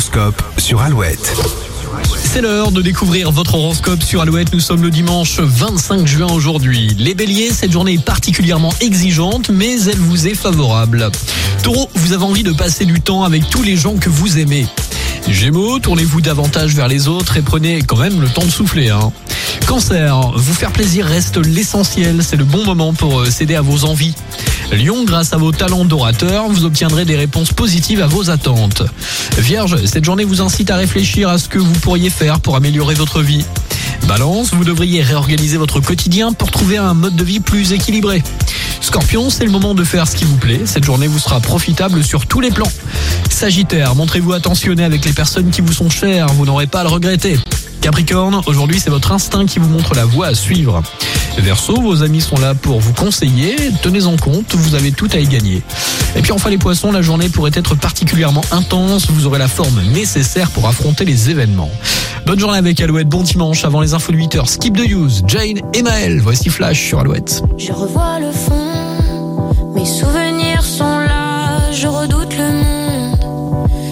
L'horoscope sur Alouette. C'est l'heure de découvrir votre horoscope sur Alouette. Nous sommes le dimanche 25 juin aujourd'hui. Les béliers, cette journée est particulièrement exigeante, mais elle vous est favorable. Taureau, vous avez envie de passer du temps avec tous les gens que vous aimez. Gémeaux, tournez-vous davantage vers les autres et prenez quand même le temps de souffler. Hein. Cancer, vous faire plaisir reste l'essentiel. C'est le bon moment pour euh, céder à vos envies. Lion, grâce à vos talents d'orateur, vous obtiendrez des réponses positives à vos attentes. Vierge, cette journée vous incite à réfléchir à ce que vous pourriez faire pour améliorer votre vie. Balance, vous devriez réorganiser votre quotidien pour trouver un mode de vie plus équilibré. Scorpion, c'est le moment de faire ce qui vous plaît. Cette journée vous sera profitable sur tous les plans. Sagittaire, montrez-vous attentionné avec les personnes qui vous sont chères, vous n'aurez pas à le regretter. Capricorne, aujourd'hui c'est votre instinct qui vous montre la voie à suivre. Verseau, vos amis sont là pour vous conseiller, tenez-en compte, vous avez tout à y gagner. Et puis enfin les poissons, la journée pourrait être particulièrement intense, vous aurez la forme nécessaire pour affronter les événements. Bonne journée avec Alouette, bon dimanche avant les infos de 8h, skip de use, Jane et Maël, voici Flash sur Alouette. Je revois le fond